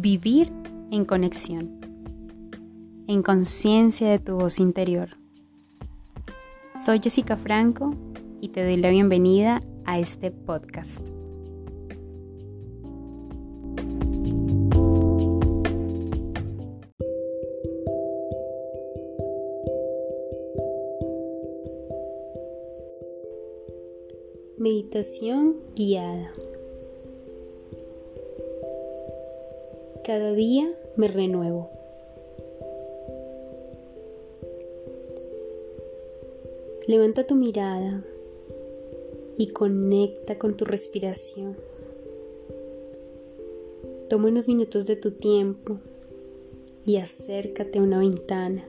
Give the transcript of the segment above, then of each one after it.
vivir en conexión, en conciencia de tu voz interior. Soy Jessica Franco y te doy la bienvenida a este podcast. Meditación guiada. Cada día me renuevo. Levanta tu mirada y conecta con tu respiración. Toma unos minutos de tu tiempo y acércate a una ventana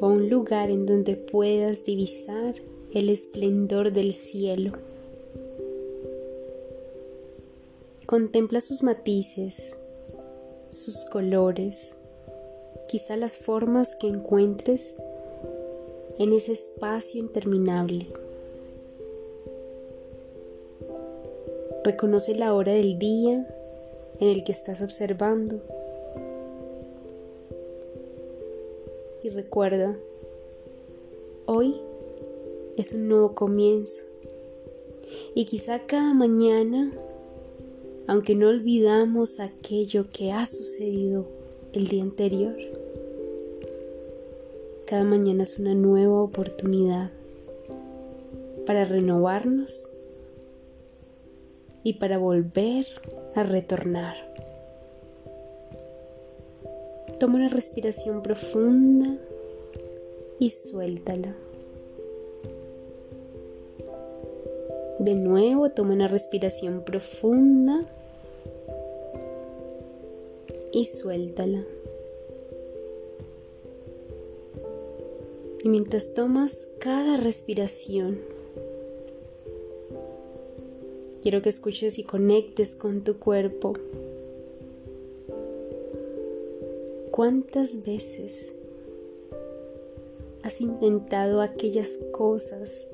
o a un lugar en donde puedas divisar el esplendor del cielo. Contempla sus matices, sus colores, quizá las formas que encuentres en ese espacio interminable. Reconoce la hora del día en el que estás observando y recuerda, hoy es un nuevo comienzo. Y quizá cada mañana, aunque no olvidamos aquello que ha sucedido el día anterior, cada mañana es una nueva oportunidad para renovarnos y para volver a retornar. Toma una respiración profunda y suéltala. De nuevo, toma una respiración profunda y suéltala. Y mientras tomas cada respiración, quiero que escuches y conectes con tu cuerpo. ¿Cuántas veces has intentado aquellas cosas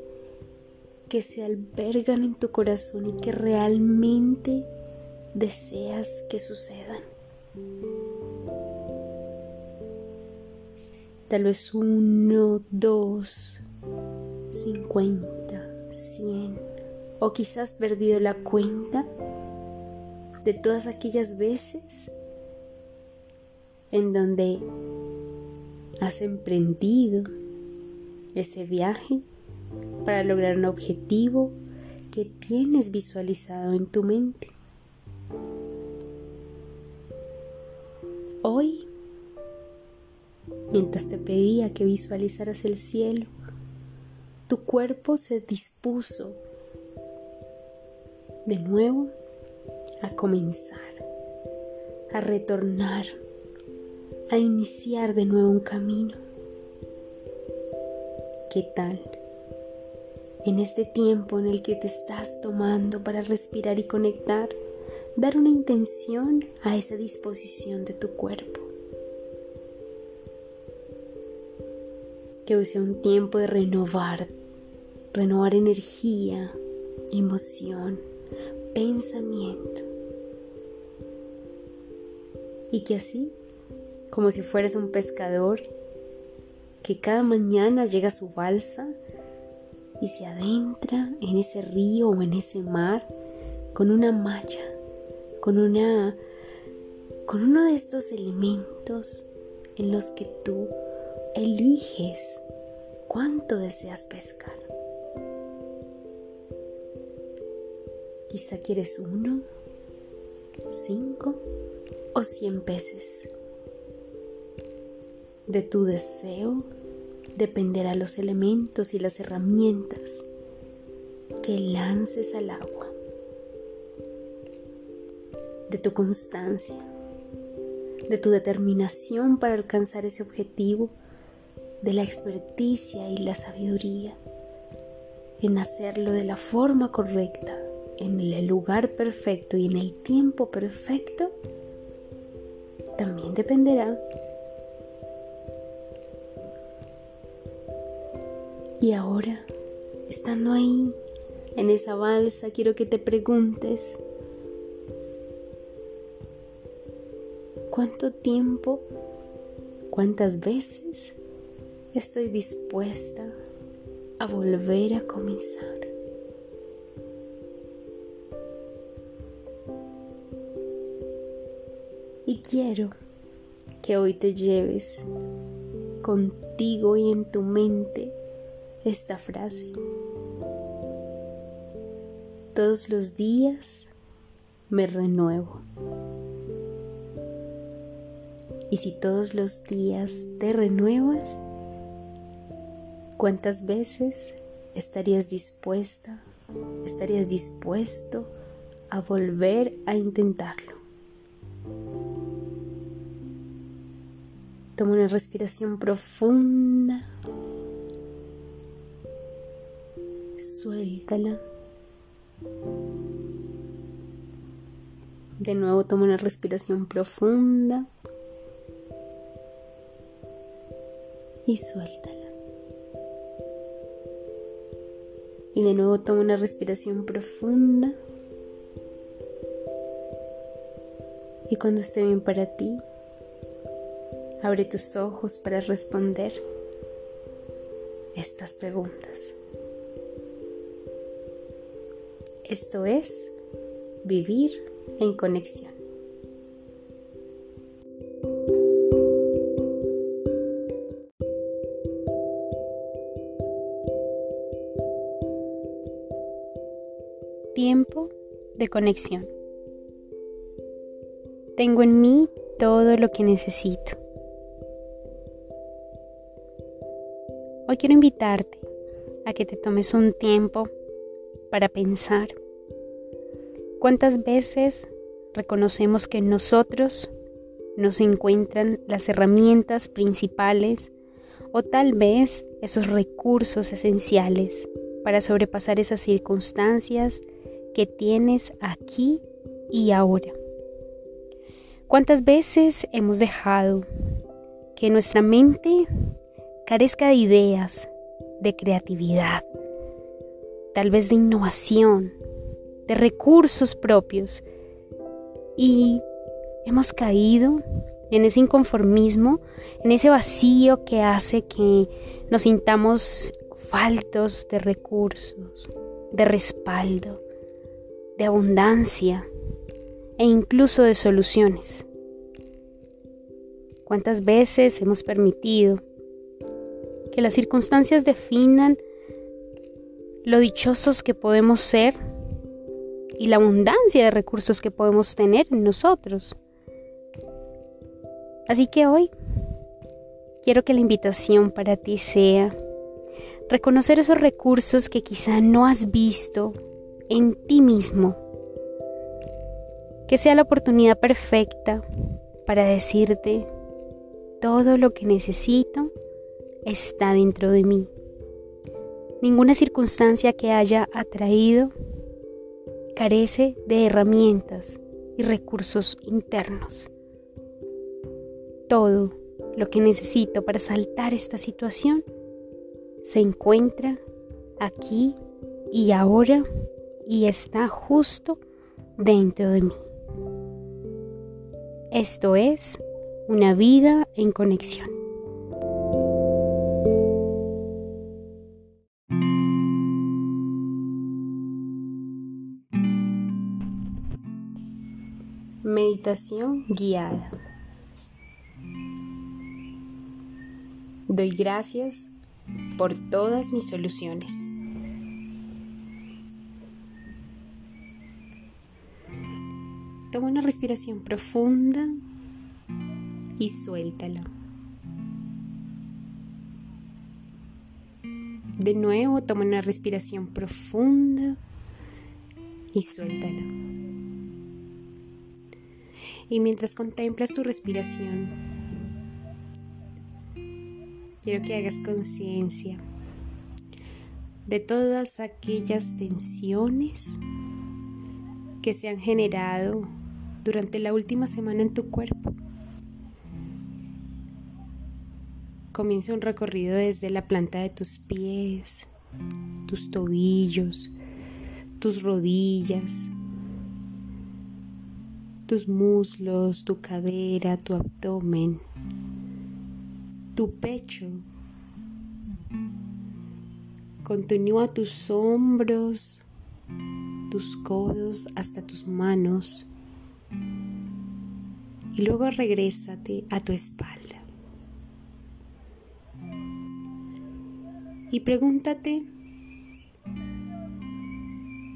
que se albergan en tu corazón y que realmente deseas que sucedan. Tal vez uno, dos, cincuenta, cien, o quizás perdido la cuenta de todas aquellas veces en donde has emprendido ese viaje para lograr un objetivo que tienes visualizado en tu mente. Hoy, mientras te pedía que visualizaras el cielo, tu cuerpo se dispuso de nuevo a comenzar, a retornar, a iniciar de nuevo un camino. ¿Qué tal? en este tiempo en el que te estás tomando para respirar y conectar, dar una intención a esa disposición de tu cuerpo. Que hoy sea un tiempo de renovar, renovar energía, emoción, pensamiento. Y que así, como si fueras un pescador, que cada mañana llega a su balsa y se adentra en ese río o en ese mar con una malla, con una con uno de estos elementos en los que tú eliges cuánto deseas pescar. Quizá quieres uno, cinco o cien peces. De tu deseo dependerá los elementos y las herramientas que lances al agua, de tu constancia, de tu determinación para alcanzar ese objetivo, de la experticia y la sabiduría en hacerlo de la forma correcta, en el lugar perfecto y en el tiempo perfecto, también dependerá. Y ahora, estando ahí, en esa balsa, quiero que te preguntes, cuánto tiempo, cuántas veces estoy dispuesta a volver a comenzar. Y quiero que hoy te lleves contigo y en tu mente esta frase. Todos los días me renuevo. Y si todos los días te renuevas, ¿cuántas veces estarías dispuesta, estarías dispuesto a volver a intentarlo? Toma una respiración profunda. Suéltala. De nuevo toma una respiración profunda. Y suéltala. Y de nuevo toma una respiración profunda. Y cuando esté bien para ti, abre tus ojos para responder estas preguntas. Esto es vivir en conexión. Conexión. Tengo en mí todo lo que necesito. Hoy quiero invitarte a que te tomes un tiempo para pensar cuántas veces reconocemos que en nosotros nos encuentran las herramientas principales o tal vez esos recursos esenciales para sobrepasar esas circunstancias que tienes aquí y ahora. ¿Cuántas veces hemos dejado que nuestra mente carezca de ideas, de creatividad, tal vez de innovación, de recursos propios y hemos caído en ese inconformismo, en ese vacío que hace que nos sintamos faltos de recursos, de respaldo, de abundancia e incluso de soluciones. ¿Cuántas veces hemos permitido que las circunstancias definan lo dichosos que podemos ser y la abundancia de recursos que podemos tener en nosotros. Así que hoy quiero que la invitación para ti sea reconocer esos recursos que quizá no has visto en ti mismo. Que sea la oportunidad perfecta para decirte todo lo que necesito está dentro de mí. Ninguna circunstancia que haya atraído carece de herramientas y recursos internos. Todo lo que necesito para saltar esta situación se encuentra aquí y ahora y está justo dentro de mí. Esto es una vida en conexión. Meditación guiada. Doy gracias por todas mis soluciones. Toma una respiración profunda y suéltala. De nuevo, toma una respiración profunda y suéltala. Y mientras contemplas tu respiración, quiero que hagas conciencia de todas aquellas tensiones que se han generado durante la última semana en tu cuerpo. Comienza un recorrido desde la planta de tus pies, tus tobillos, tus rodillas, tus muslos, tu cadera, tu abdomen, tu pecho. Continúa tus hombros, tus codos hasta tus manos y luego regrésate a tu espalda. Y pregúntate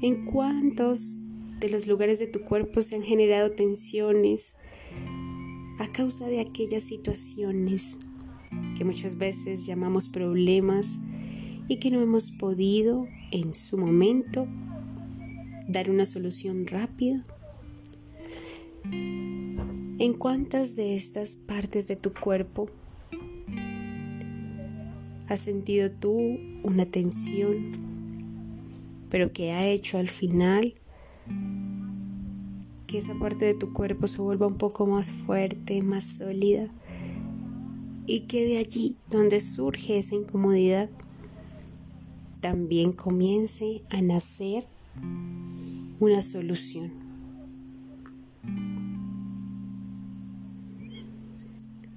en cuántos de los lugares de tu cuerpo se han generado tensiones a causa de aquellas situaciones que muchas veces llamamos problemas y que no hemos podido en su momento dar una solución rápida. ¿En cuántas de estas partes de tu cuerpo has sentido tú una tensión, pero que ha hecho al final que esa parte de tu cuerpo se vuelva un poco más fuerte, más sólida y que de allí donde surge esa incomodidad también comience a nacer una solución.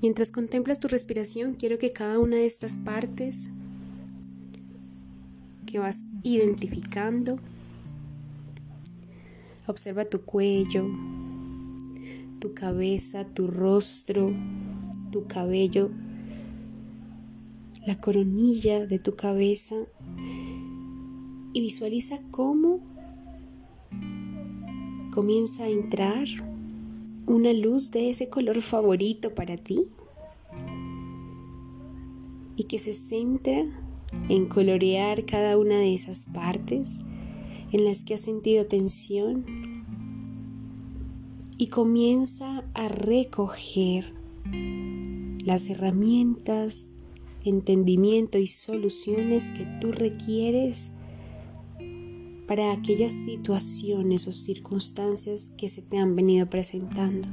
Mientras contemplas tu respiración, quiero que cada una de estas partes que vas identificando Observa tu cuello, tu cabeza, tu rostro, tu cabello, la coronilla de tu cabeza y visualiza cómo comienza a entrar una luz de ese color favorito para ti y que se centra en colorear cada una de esas partes en las que has sentido tensión y comienza a recoger las herramientas, entendimiento y soluciones que tú requieres para aquellas situaciones o circunstancias que se te han venido presentando.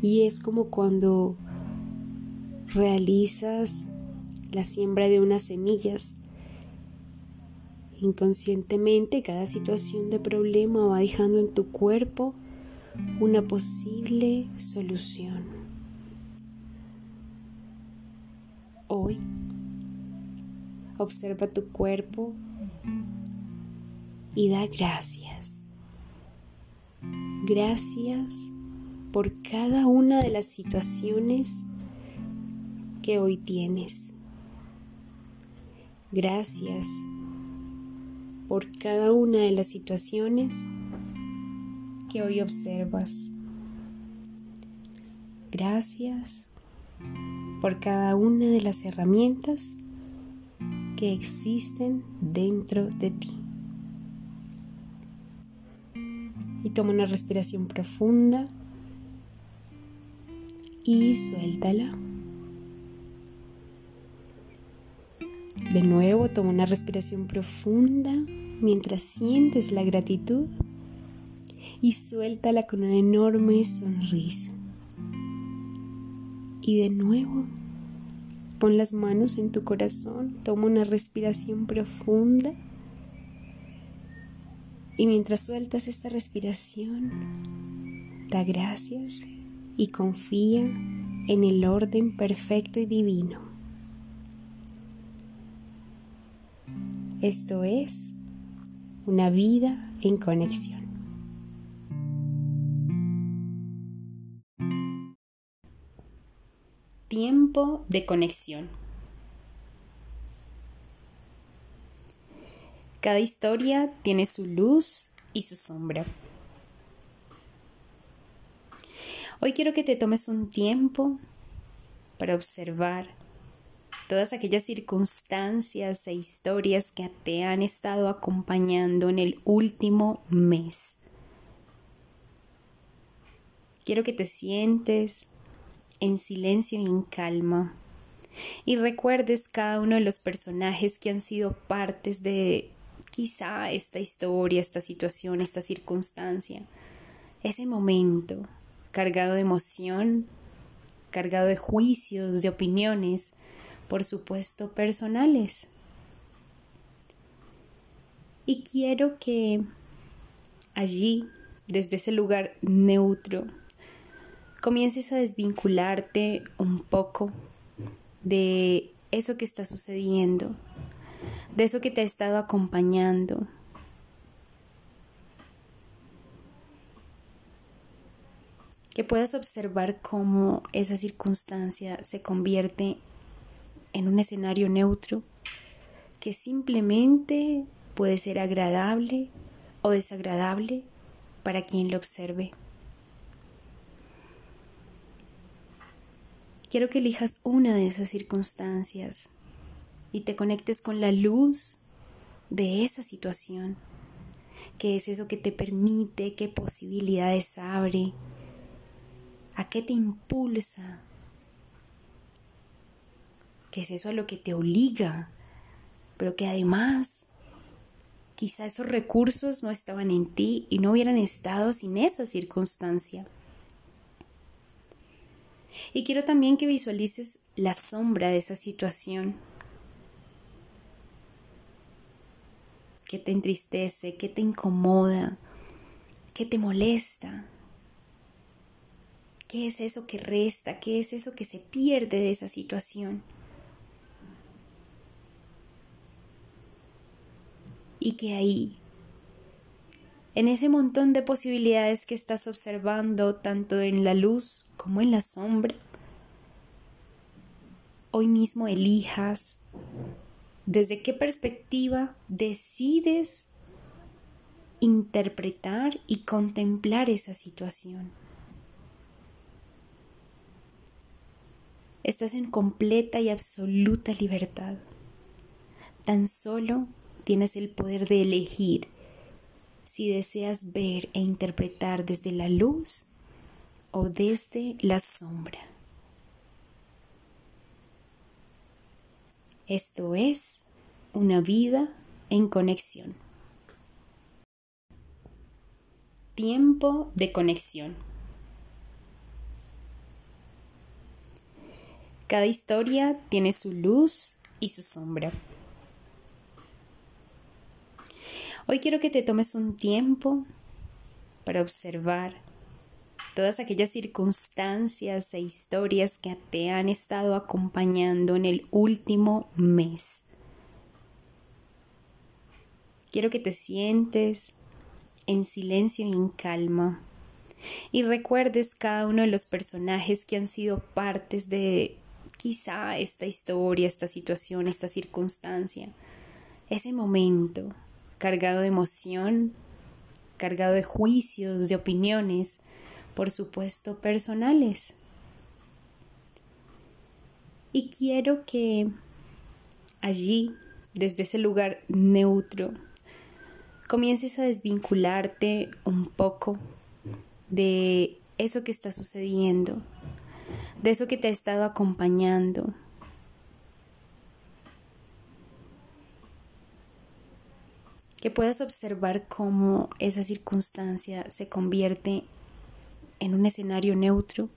Y es como cuando realizas la siembra de unas semillas Inconscientemente cada situación de problema va dejando en tu cuerpo una posible solución. Hoy observa tu cuerpo y da gracias. Gracias por cada una de las situaciones que hoy tienes. Gracias por cada una de las situaciones que hoy observas. Gracias por cada una de las herramientas existen dentro de ti. Y toma una respiración profunda y suéltala. De nuevo, toma una respiración profunda mientras sientes la gratitud y suéltala con una enorme sonrisa. Y de nuevo, pon las manos en tu corazón, toma una respiración profunda y mientras sueltas esta respiración, da gracias y confía en el orden perfecto y divino. Esto es una vida en conexión. Tiempo de conexión. Cada historia tiene su luz y su sombra. Hoy quiero que te tomes un tiempo para observar todas aquellas circunstancias e historias que te han estado acompañando en el último mes. Quiero que te sientes en silencio y en calma y recuerdes cada uno de los personajes que han sido partes de quizá esta historia, esta situación, esta circunstancia, ese momento cargado de emoción, cargado de juicios, de opiniones, por supuesto, personales. Y quiero que allí, desde ese lugar neutro, comiences a desvincularte un poco de eso que está sucediendo, de eso que te ha estado acompañando. Que puedas observar cómo esa circunstancia se convierte en un escenario neutro que simplemente puede ser agradable o desagradable para quien lo observe. Quiero que elijas una de esas circunstancias y te conectes con la luz de esa situación. ¿Qué es eso que te permite? ¿Qué posibilidades abre? ¿A qué te impulsa? ¿Qué es eso a lo que te obliga? Pero que además quizá esos recursos no estaban en ti y no hubieran estado sin esa circunstancia. Y quiero también que visualices la sombra de esa situación. que te entristece, que te incomoda, que te molesta. ¿Qué es eso que resta? ¿Qué es eso que se pierde de esa situación? Y que ahí, en ese montón de posibilidades que estás observando tanto en la luz como en la sombra. Hoy mismo elijas desde qué perspectiva decides interpretar y contemplar esa situación. Estás en completa y absoluta libertad. Tan solo tienes el poder de elegir si deseas ver e interpretar desde la luz o desde la sombra. Esto es una vida en conexión. Tiempo de conexión. Cada historia tiene su luz y su sombra. Hoy quiero que te tomes un tiempo para observar todas aquellas circunstancias e historias que te han estado acompañando en el último mes. Quiero que te sientes en silencio y en calma y recuerdes cada uno de los personajes que han sido partes de quizá esta historia, esta situación, esta circunstancia, ese momento cargado de emoción, cargado de juicios, de opiniones, por supuesto personales. Y quiero que allí, desde ese lugar neutro, comiences a desvincularte un poco de eso que está sucediendo, de eso que te ha estado acompañando, que puedas observar cómo esa circunstancia se convierte en un escenario neutro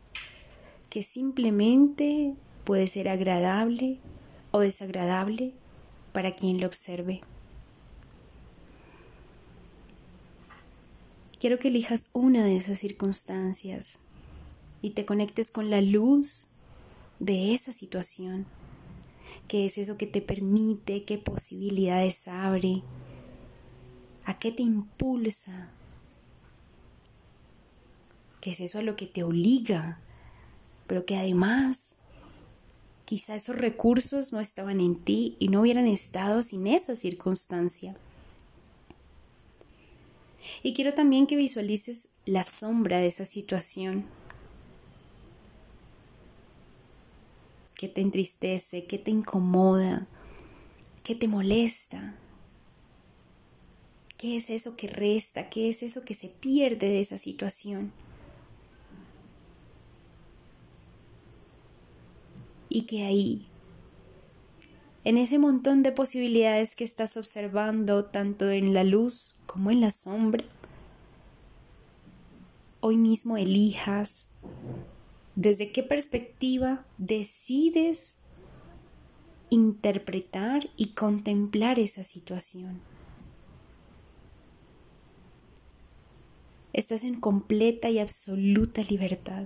que simplemente puede ser agradable o desagradable para quien lo observe. Quiero que elijas una de esas circunstancias y te conectes con la luz de esa situación. ¿Qué es eso que te permite? ¿Qué posibilidades abre? ¿A qué te impulsa? ¿Qué es eso a lo que te obliga? Pero que además quizá esos recursos no estaban en ti y no hubieran estado sin esa circunstancia. Y quiero también que visualices la sombra de esa situación. que te entristece, que te incomoda, que te molesta. ¿Qué es eso que resta? ¿Qué es eso que se pierde de esa situación? Y que ahí, en ese montón de posibilidades que estás observando, tanto en la luz como en la sombra, hoy mismo elijas desde qué perspectiva decides interpretar y contemplar esa situación. Estás en completa y absoluta libertad.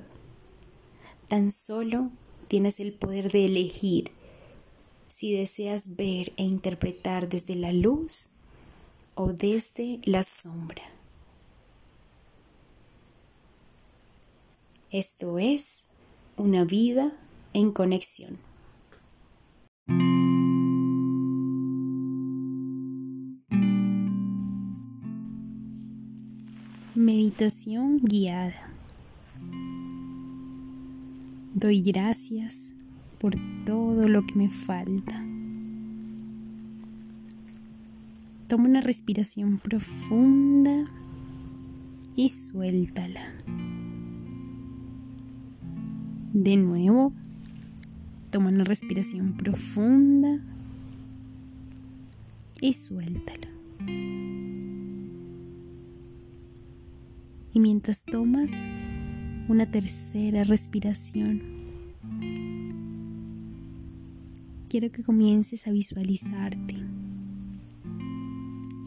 Tan solo tienes el poder de elegir si deseas ver e interpretar desde la luz o desde la sombra. Esto es una vida en conexión. Meditación guiada. Doy gracias por todo lo que me falta. Toma una respiración profunda y suéltala. De nuevo, toma una respiración profunda y suéltala. Y mientras tomas una tercera respiración, quiero que comiences a visualizarte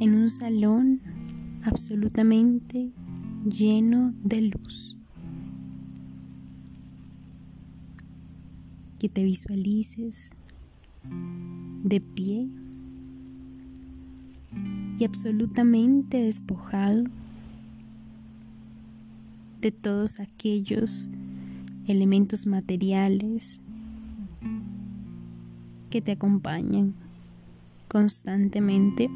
en un salón absolutamente lleno de luz. Que te visualices de pie y absolutamente despojado de todos aquellos elementos materiales que te acompañan constantemente,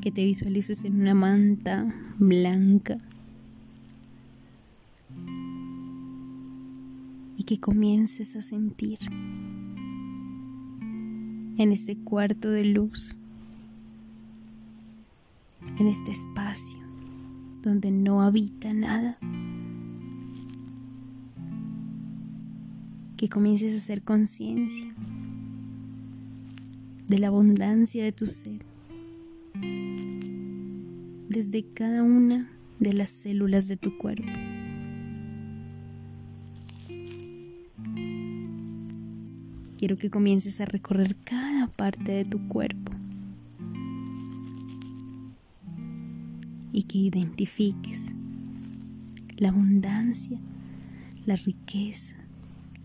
que te visualices en una manta blanca y que comiences a sentir en este cuarto de luz en este espacio donde no habita nada. Que comiences a hacer conciencia de la abundancia de tu ser desde cada una de las células de tu cuerpo. Quiero que comiences a recorrer cada parte de tu cuerpo y que identifiques la abundancia, la riqueza,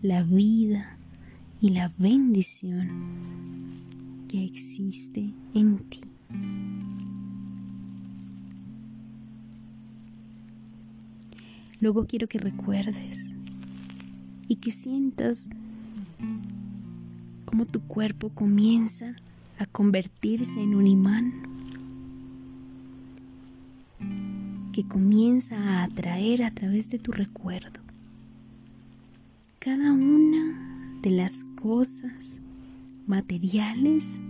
la vida y la bendición que existe en ti. Luego quiero que recuerdes y que sientas cómo tu cuerpo comienza a convertirse en un imán que comienza a atraer a través de tu recuerdo cada una de las cosas materiales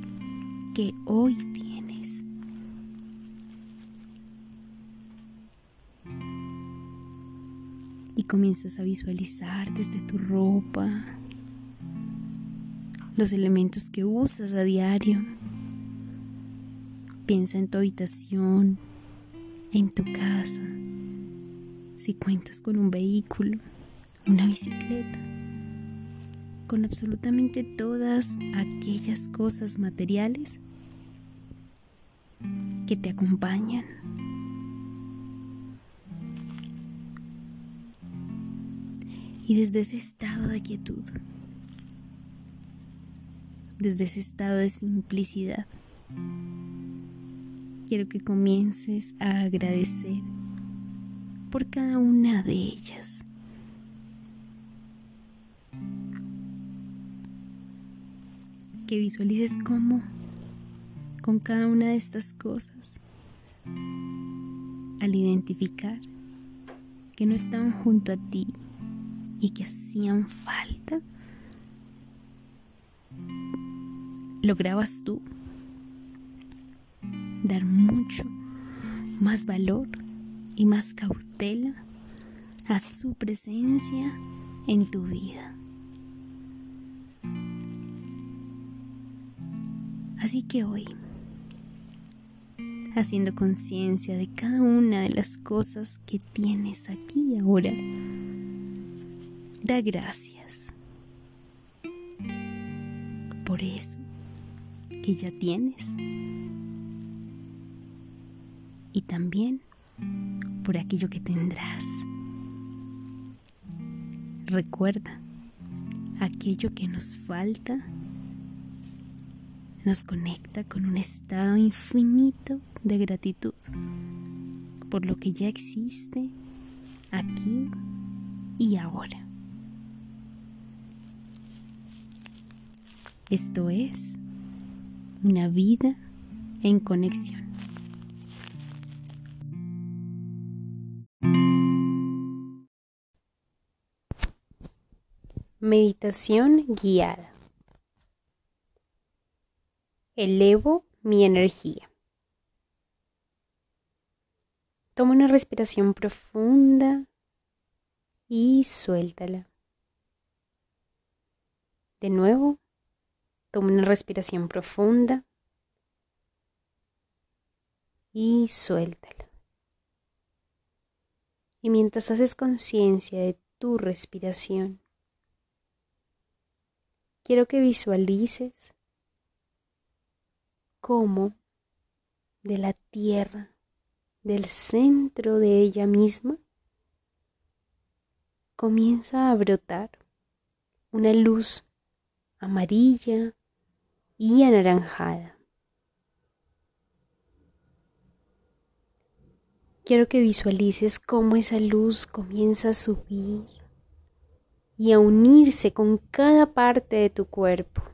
que hoy tienes. Y comienzas a visualizar desde tu ropa los elementos que usas a diario. Piensa en tu habitación, en tu casa, si cuentas con un vehículo, una bicicleta, con absolutamente todas aquellas cosas materiales que te acompañan. Y desde ese estado de quietud, desde ese estado de simplicidad, quiero que comiences a agradecer por cada una de ellas. Que visualices cómo con cada una de estas cosas, al identificar que no estaban junto a ti y que hacían falta, lograbas tú dar mucho más valor y más cautela a su presencia en tu vida. Así que hoy, haciendo conciencia de cada una de las cosas que tienes aquí ahora, da gracias por eso que ya tienes y también por aquello que tendrás. Recuerda, aquello que nos falta nos conecta con un estado infinito de gratitud por lo que ya existe aquí y ahora. Esto es una vida en conexión. Meditación guiada. Elevo mi energía. Toma una respiración profunda y suéltala. De nuevo, toma una respiración profunda y suéltala. Y mientras haces conciencia de tu respiración, quiero que visualices cómo de la tierra, del centro de ella misma, comienza a brotar una luz amarilla y anaranjada. Quiero que visualices cómo esa luz comienza a subir y a unirse con cada parte de tu cuerpo.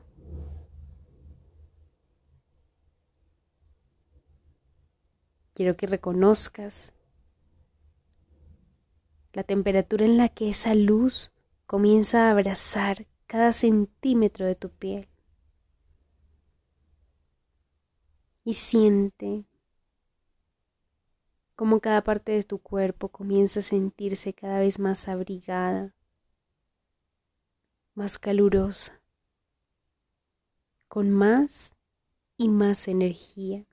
Quiero que reconozcas la temperatura en la que esa luz comienza a abrazar cada centímetro de tu piel. Y siente cómo cada parte de tu cuerpo comienza a sentirse cada vez más abrigada, más calurosa, con más y más energía.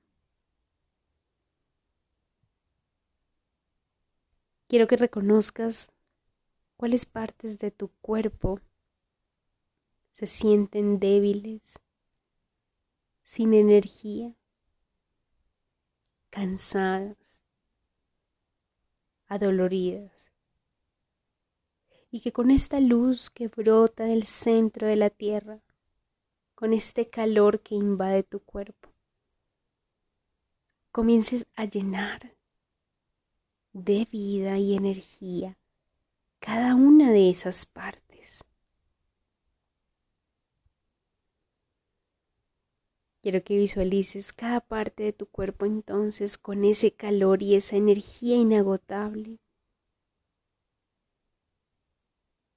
Quiero que reconozcas cuáles partes de tu cuerpo se sienten débiles, sin energía, cansadas, adoloridas, y que con esta luz que brota del centro de la tierra, con este calor que invade tu cuerpo, comiences a llenar de vida y energía cada una de esas partes. Quiero que visualices cada parte de tu cuerpo entonces con ese calor y esa energía inagotable.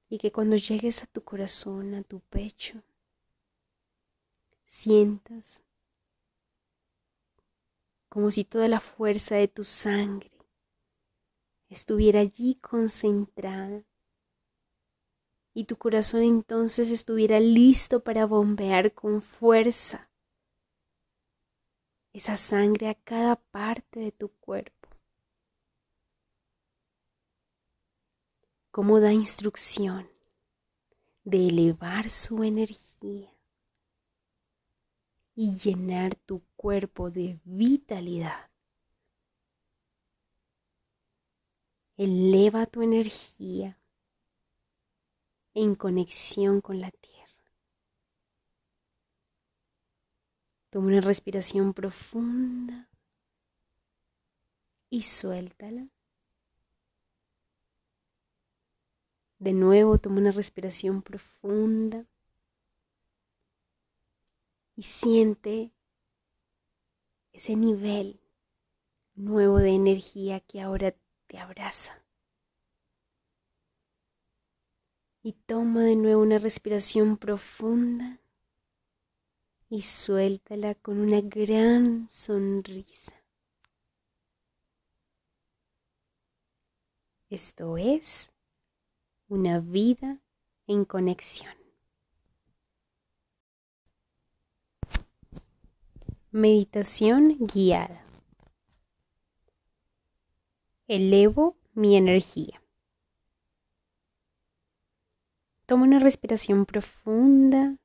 Y que cuando llegues a tu corazón, a tu pecho, sientas como si toda la fuerza de tu sangre estuviera allí concentrada y tu corazón entonces estuviera listo para bombear con fuerza esa sangre a cada parte de tu cuerpo. Cómo da instrucción de elevar su energía y llenar tu cuerpo de vitalidad. Eleva tu energía en conexión con la tierra. Toma una respiración profunda y suéltala. De nuevo, toma una respiración profunda y siente ese nivel nuevo de energía que ahora te abraza. Y toma de nuevo una respiración profunda y suéltala con una gran sonrisa. Esto es una vida en conexión. Meditación guiada. Elevo mi energía. Toma una respiración profunda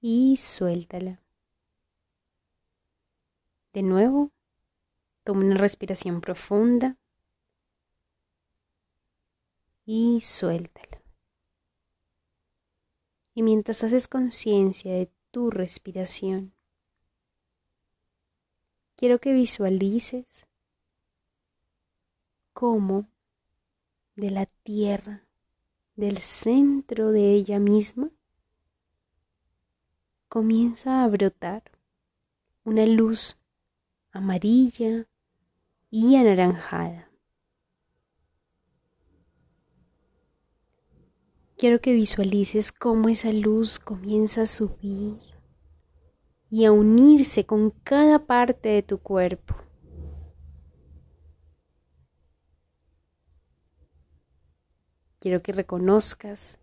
y suéltala. De nuevo, Toma una respiración profunda y suéltala. Y mientras haces conciencia de tu respiración, quiero que visualices cómo de la tierra, del centro de ella misma, comienza a brotar una luz amarilla y anaranjada. Quiero que visualices cómo esa luz comienza a subir y a unirse con cada parte de tu cuerpo. Quiero que reconozcas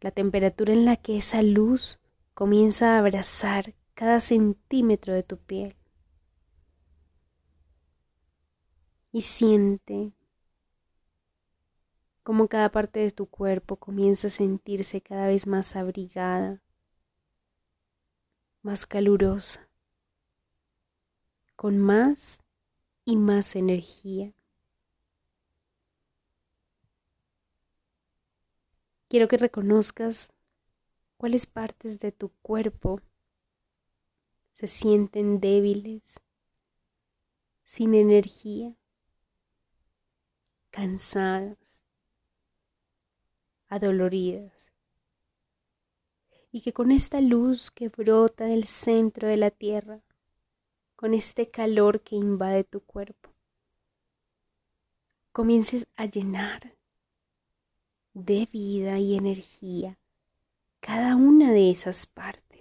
la temperatura en la que esa luz comienza a abrazar cada centímetro de tu piel. Y siente cómo cada parte de tu cuerpo comienza a sentirse cada vez más abrigada, más calurosa, con más y más energía. Quiero que reconozcas cuáles partes de tu cuerpo se sienten débiles, sin energía, cansadas, adoloridas. Y que con esta luz que brota del centro de la tierra, con este calor que invade tu cuerpo, comiences a llenar de vida y energía cada una de esas partes.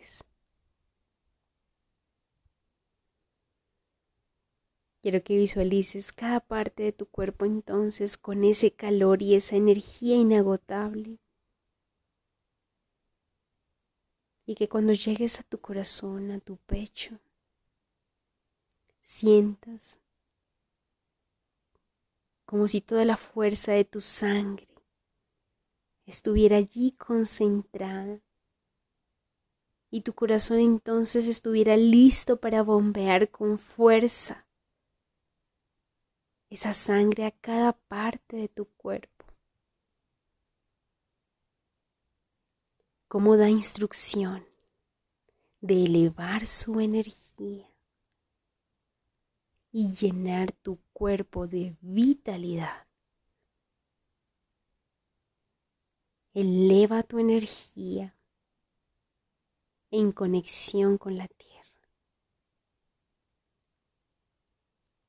Quiero que visualices cada parte de tu cuerpo entonces con ese calor y esa energía inagotable. Y que cuando llegues a tu corazón, a tu pecho, sientas como si toda la fuerza de tu sangre estuviera allí concentrada y tu corazón entonces estuviera listo para bombear con fuerza esa sangre a cada parte de tu cuerpo. Como da instrucción de elevar su energía y llenar tu cuerpo de vitalidad. Eleva tu energía en conexión con la tierra.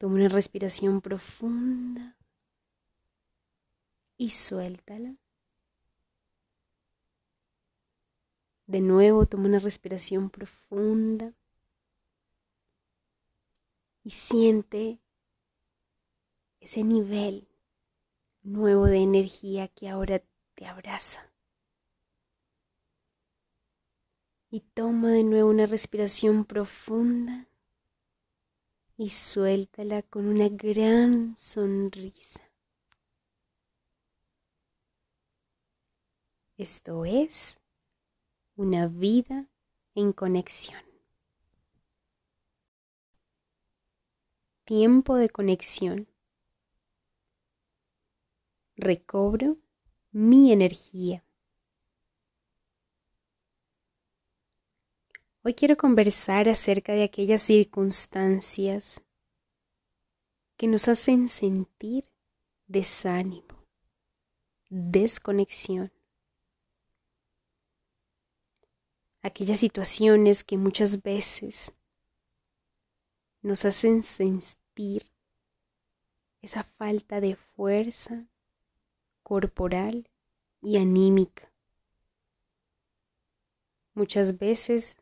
Toma una respiración profunda y suéltala. De nuevo, toma una respiración profunda y siente ese nivel nuevo de energía que ahora te abraza. Y toma de nuevo una respiración profunda y suéltala con una gran sonrisa. Esto es una vida en conexión. Tiempo de conexión. Recobro mi energía. Hoy quiero conversar acerca de aquellas circunstancias que nos hacen sentir desánimo, desconexión. Aquellas situaciones que muchas veces nos hacen sentir esa falta de fuerza, corporal y anímica. Muchas veces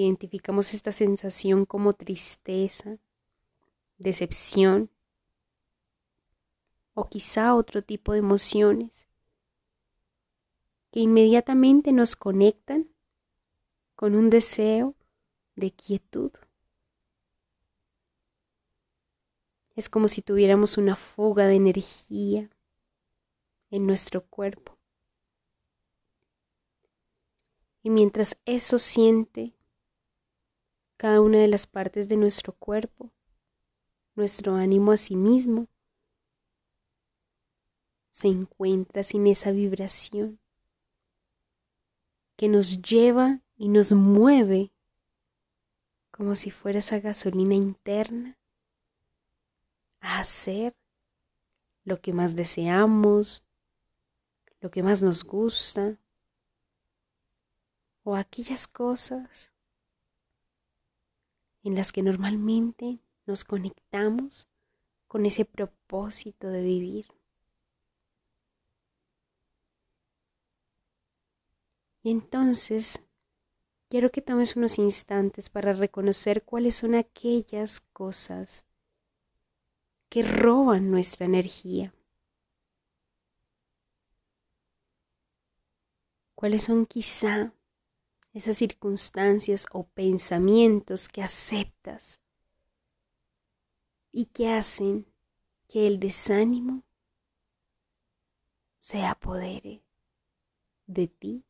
identificamos esta sensación como tristeza, decepción o quizá otro tipo de emociones que inmediatamente nos conectan con un deseo de quietud. Es como si tuviéramos una fuga de energía en nuestro cuerpo. Y mientras eso siente cada una de las partes de nuestro cuerpo, nuestro ánimo a sí mismo, se encuentra sin esa vibración que nos lleva y nos mueve como si fuera esa gasolina interna a hacer lo que más deseamos, lo que más nos gusta, o aquellas cosas en las que normalmente nos conectamos con ese propósito de vivir. Y entonces quiero que tomes unos instantes para reconocer cuáles son aquellas cosas que roban nuestra energía. ¿Cuáles son quizá esas circunstancias o pensamientos que aceptas y que hacen que el desánimo se apodere de ti?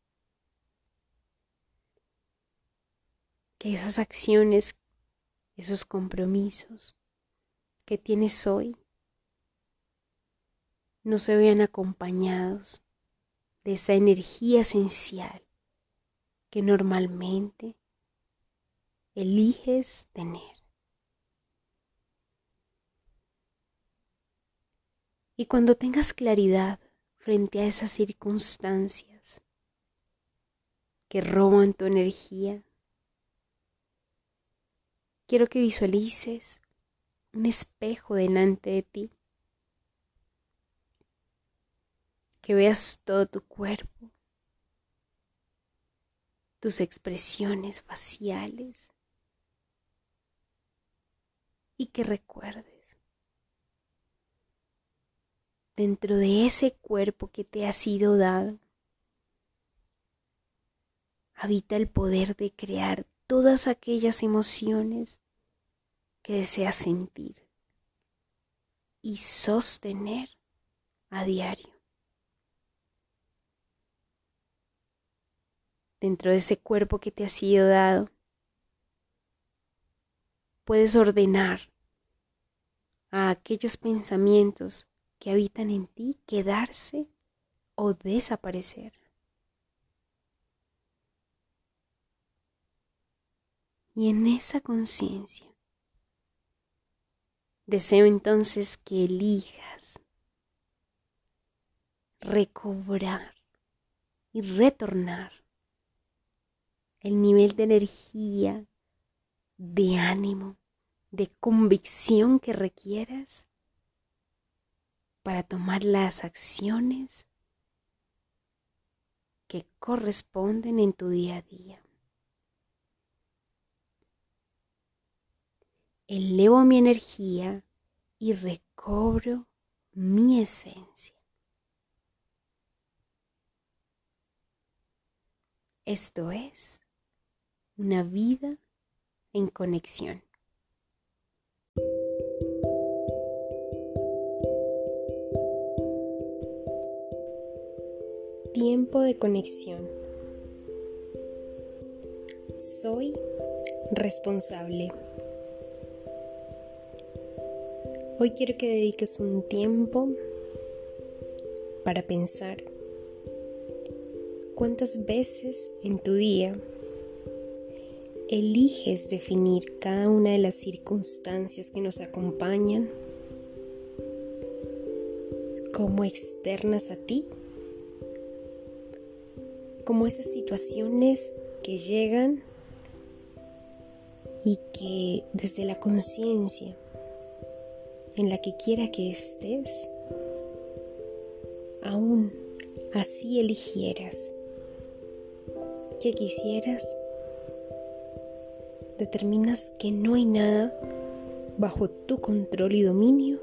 Que esas acciones, esos compromisos, que tienes hoy no se vean acompañados de esa energía esencial que normalmente eliges tener. Y cuando tengas claridad frente a esas circunstancias que roban tu energía, quiero que visualices un espejo delante de ti. Que veas todo tu cuerpo, tus expresiones faciales y que recuerdes dentro de ese cuerpo que te ha sido dado habita el poder de crear todas aquellas emociones que deseas sentir y sostener a diario. Dentro de ese cuerpo que te ha sido dado, puedes ordenar a aquellos pensamientos que habitan en ti quedarse o desaparecer. Y en esa conciencia Deseo entonces que elijas recobrar y retornar el nivel de energía, de ánimo, de convicción que requieras para tomar las acciones que corresponden en tu día a día. elevo mi energía y recobro mi esencia. Esto es una vida en conexión. Tiempo de conexión. Soy responsable. Hoy quiero que dediques un tiempo para pensar cuántas veces en tu día eliges definir cada una de las circunstancias que nos acompañan como externas a ti, como esas situaciones que llegan y que desde la conciencia en la que quiera que estés, aún así eligieras que quisieras, determinas que no hay nada bajo tu control y dominio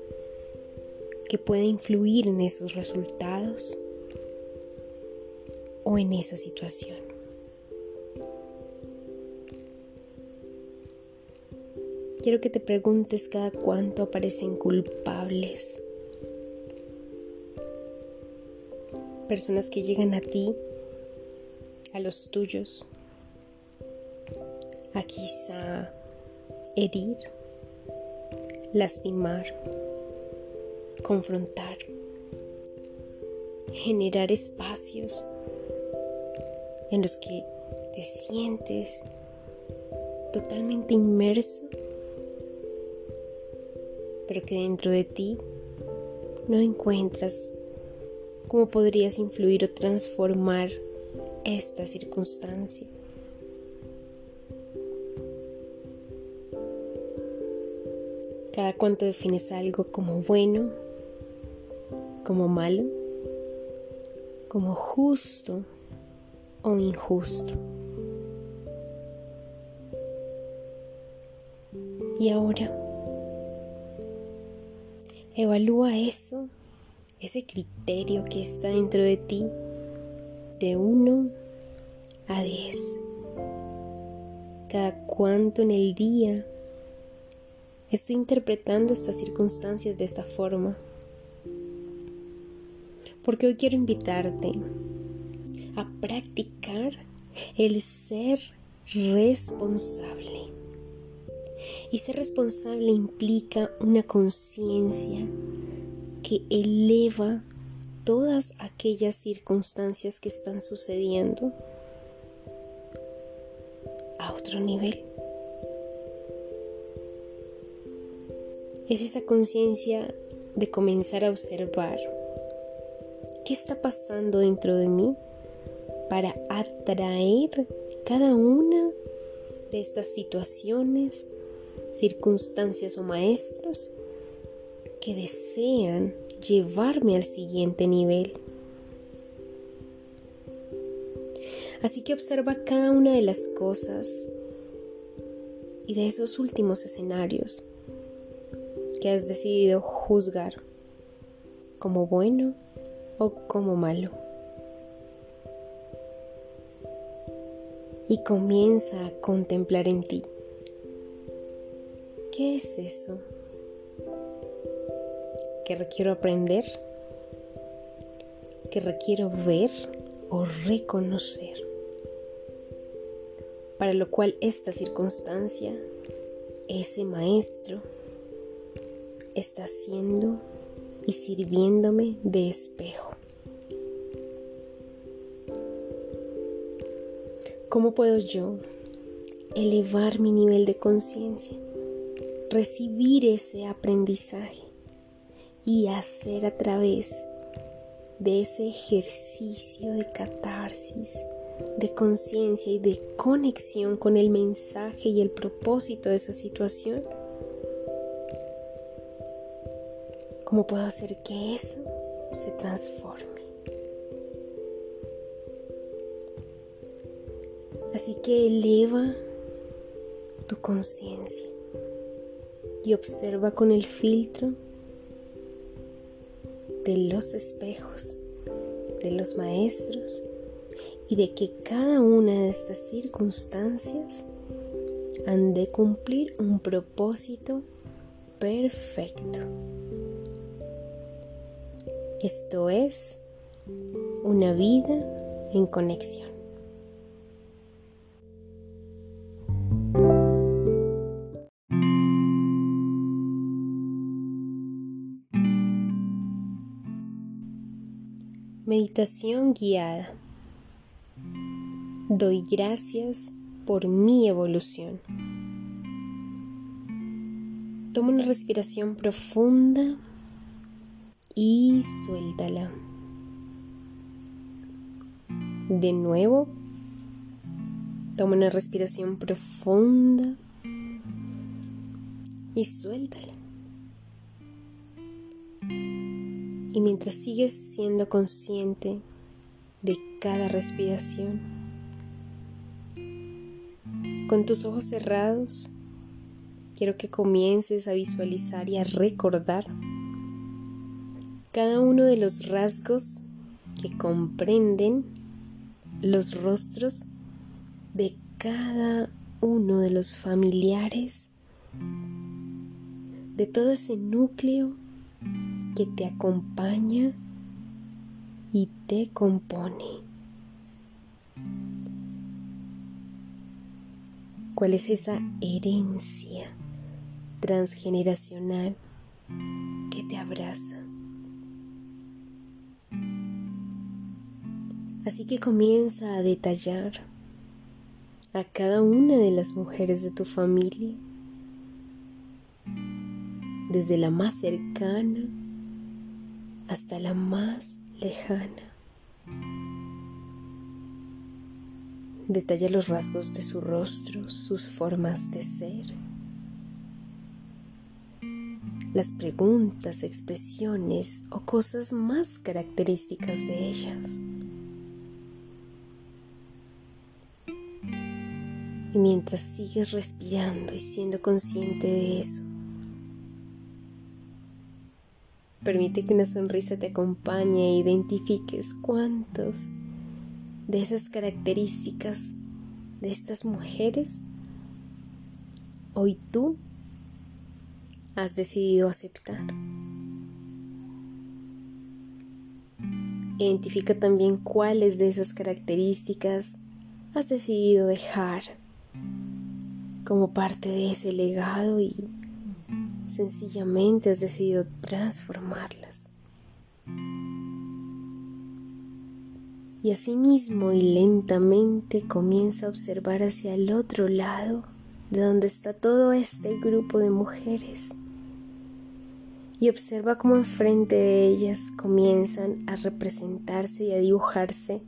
que pueda influir en esos resultados o en esa situación. quiero que te preguntes cada cuánto aparecen culpables. Personas que llegan a ti, a los tuyos, a quizá herir, lastimar, confrontar, generar espacios en los que te sientes totalmente inmerso, pero que dentro de ti no encuentras cómo podrías influir o transformar esta circunstancia. Cada cuanto defines algo como bueno, como malo, como justo o injusto. Y ahora, evalúa eso, ese criterio que está dentro de ti, de 1 a 10. Cada cuánto en el día estoy interpretando estas circunstancias de esta forma. Porque hoy quiero invitarte a practicar el ser responsable. Y ser responsable implica una conciencia que eleva todas aquellas circunstancias que están sucediendo a otro nivel. Es esa conciencia de comenzar a observar qué está pasando dentro de mí para atraer cada una de estas situaciones, circunstancias o maestros que desean llevarme al siguiente nivel. Así que observa cada una de las cosas y de esos últimos escenarios que has decidido juzgar como bueno o como malo. y comienza a contemplar en ti. ¿Qué es eso? ¿Que requiero aprender? ¿Que requiero ver o reconocer? Para lo cual esta circunstancia, ese maestro, está siendo y sirviéndome de espejo. ¿Cómo puedo yo elevar mi nivel de conciencia, recibir ese aprendizaje y hacer a través de ese ejercicio de catarsis, de conciencia y de conexión con el mensaje y el propósito de esa situación? ¿Cómo puedo hacer que eso se transforme? Así que eleva tu conciencia y observa con el filtro de los espejos, de los maestros y de que cada una de estas circunstancias han de cumplir un propósito perfecto. Esto es una vida en conexión. Meditación guiada. Doy gracias por mi evolución. Toma una respiración profunda y suéltala. De nuevo, toma una respiración profunda y suéltala. Y mientras sigues siendo consciente de cada respiración, con tus ojos cerrados, quiero que comiences a visualizar y a recordar cada uno de los rasgos que comprenden los rostros de cada uno de los familiares, de todo ese núcleo que te acompaña y te compone. cuál es esa herencia transgeneracional que te abraza. Así que comienza a detallar a cada una de las mujeres de tu familia, desde la más cercana hasta la más lejana. Detalla los rasgos de su rostro, sus formas de ser, las preguntas, expresiones o cosas más características de ellas. Y mientras sigues respirando y siendo consciente de eso, permite que una sonrisa te acompañe e identifiques cuántos de esas características de estas mujeres hoy tú has decidido aceptar. Identifica también cuáles de esas características has decidido dejar como parte de ese legado y sencillamente has decidido transformarlas. Y asimismo y lentamente comienza a observar hacia el otro lado de donde está todo este grupo de mujeres. Y observa cómo enfrente de ellas comienzan a representarse y a dibujarse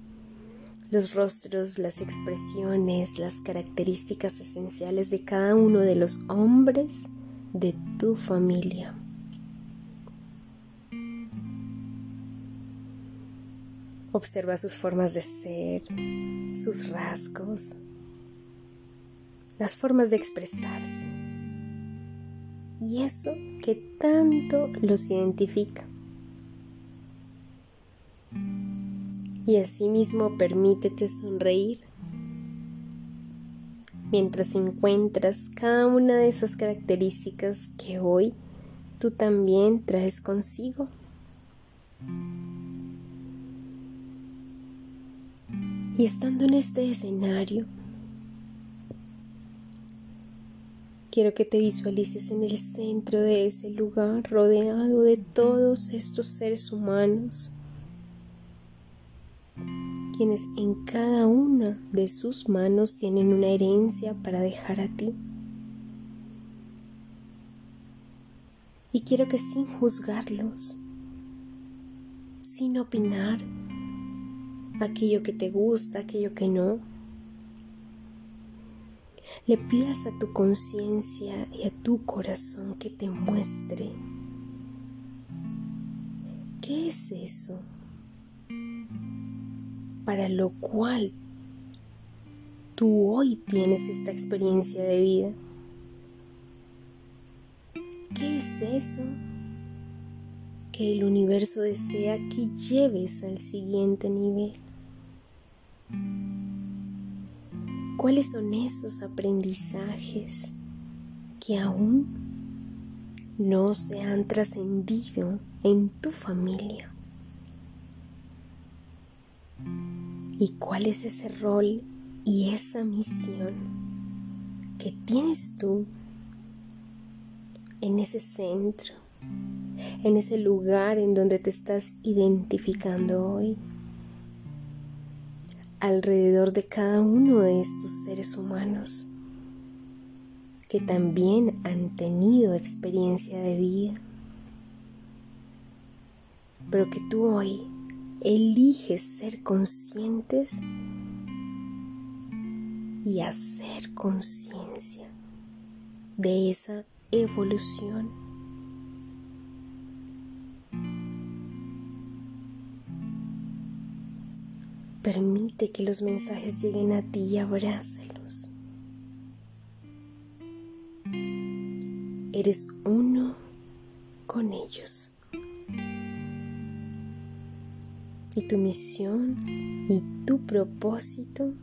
los rostros, las expresiones, las características esenciales de cada uno de los hombres de tu familia. Observa sus formas de ser, sus rasgos, las formas de expresarse y eso que tanto los identifica. Y asimismo permítete sonreír mientras encuentras cada una de esas características que hoy tú también traes consigo. Y estando en este escenario, quiero que te visualices en el centro de ese lugar rodeado de todos estos seres humanos quienes en cada una de sus manos tienen una herencia para dejar a ti. Y quiero que sin juzgarlos, sin opinar aquello que te gusta, aquello que no, le pidas a tu conciencia y a tu corazón que te muestre qué es eso para lo cual tú hoy tienes esta experiencia de vida. ¿Qué es eso que el universo desea que lleves al siguiente nivel? ¿Cuáles son esos aprendizajes que aún no se han trascendido en tu familia? Y cuál es ese rol y esa misión que tienes tú en ese centro, en ese lugar en donde te estás identificando hoy, alrededor de cada uno de estos seres humanos que también han tenido experiencia de vida, pero que tú hoy eliges ser conscientes y hacer conciencia de esa evolución. Permite que los mensajes lleguen a ti y abrácelos. Eres uno con ellos. Y tu misión y tu propósito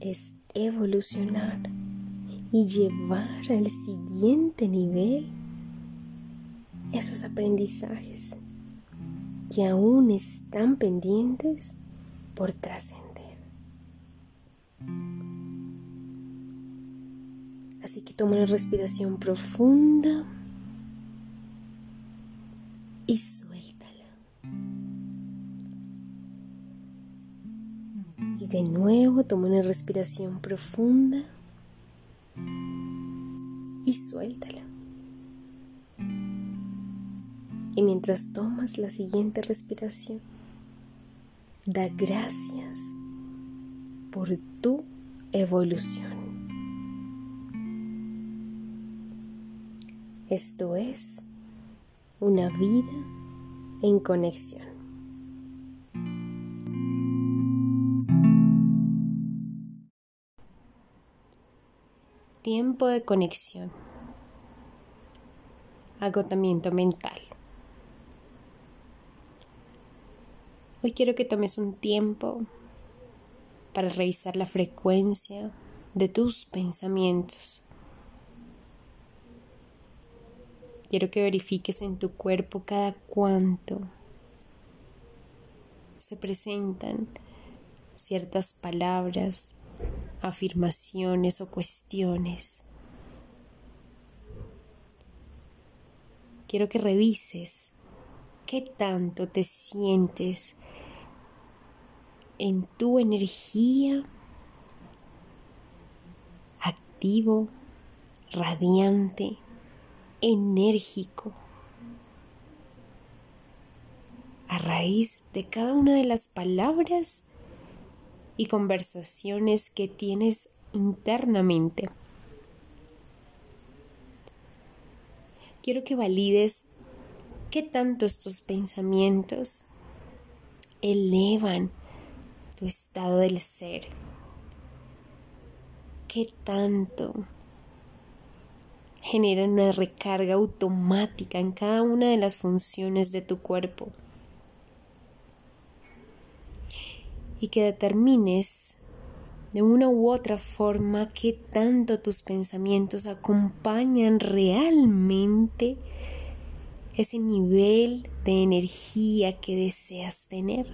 es evolucionar y llevar al siguiente nivel esos aprendizajes que aún están pendientes por trascender. Así que toma una respiración profunda y suéltala. De nuevo toma una respiración profunda y suéltala. Y mientras tomas la siguiente respiración, da gracias por tu evolución. Esto es una vida en conexión. Tiempo de conexión. Agotamiento mental. Hoy quiero que tomes un tiempo para revisar la frecuencia de tus pensamientos Quiero que verifiques en tu cuerpo cada cuánto se presentan ciertas palabras, afirmaciones o cuestiones. Quiero que revises qué tanto te sientes en tu energía activo, radiante enérgico a raíz de cada una de las palabras y conversaciones que tienes internamente. Quiero que valides qué tanto estos pensamientos elevan tu estado del ser, qué tanto generan una recarga automática en cada una de las funciones de tu cuerpo. Y que determines de una u otra forma qué tanto tus pensamientos acompañan realmente ese nivel de energía que deseas tener.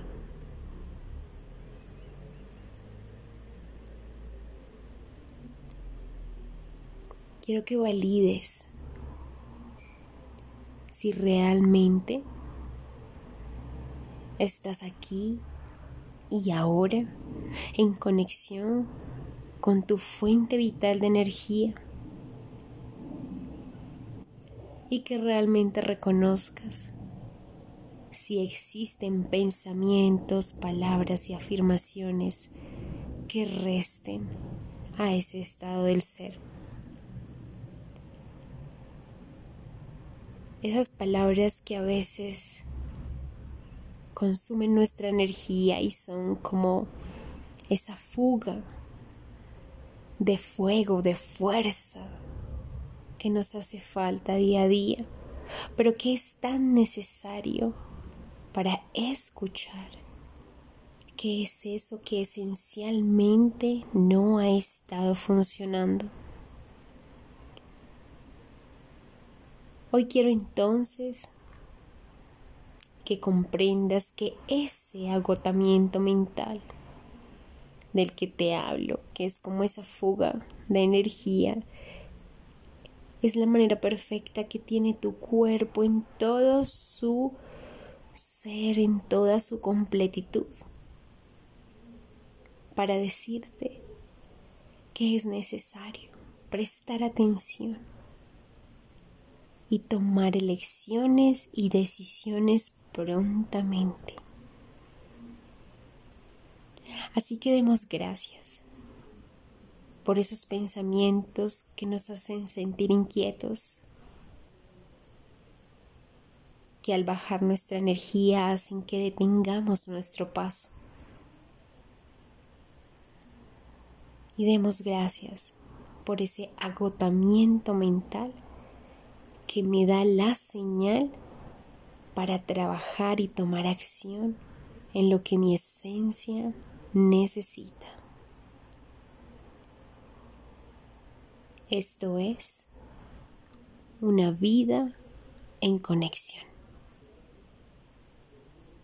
quiero que valides si realmente estás aquí y ahora en conexión con tu fuente vital de energía y que realmente reconozcas si existen pensamientos, palabras y afirmaciones que resten a ese estado del ser. esas palabras que a veces consumen nuestra energía y son como esa fuga de fuego, de fuerza que nos hace falta día a día, pero que es tan necesario para escuchar qué es eso que esencialmente no ha estado funcionando. Hoy quiero entonces que comprendas que ese agotamiento mental del que te hablo, que es como esa fuga de energía, es la manera perfecta que tiene tu cuerpo en todo su ser, en toda su completitud, para decirte que es necesario prestar atención y tomar elecciones y decisiones prontamente. Así que demos gracias por esos pensamientos que nos hacen sentir inquietos, que al bajar nuestra energía hacen que detengamos nuestro paso. Y demos gracias por ese agotamiento mental que me da la señal para trabajar y tomar acción en lo que mi esencia necesita. Esto es una vida en conexión.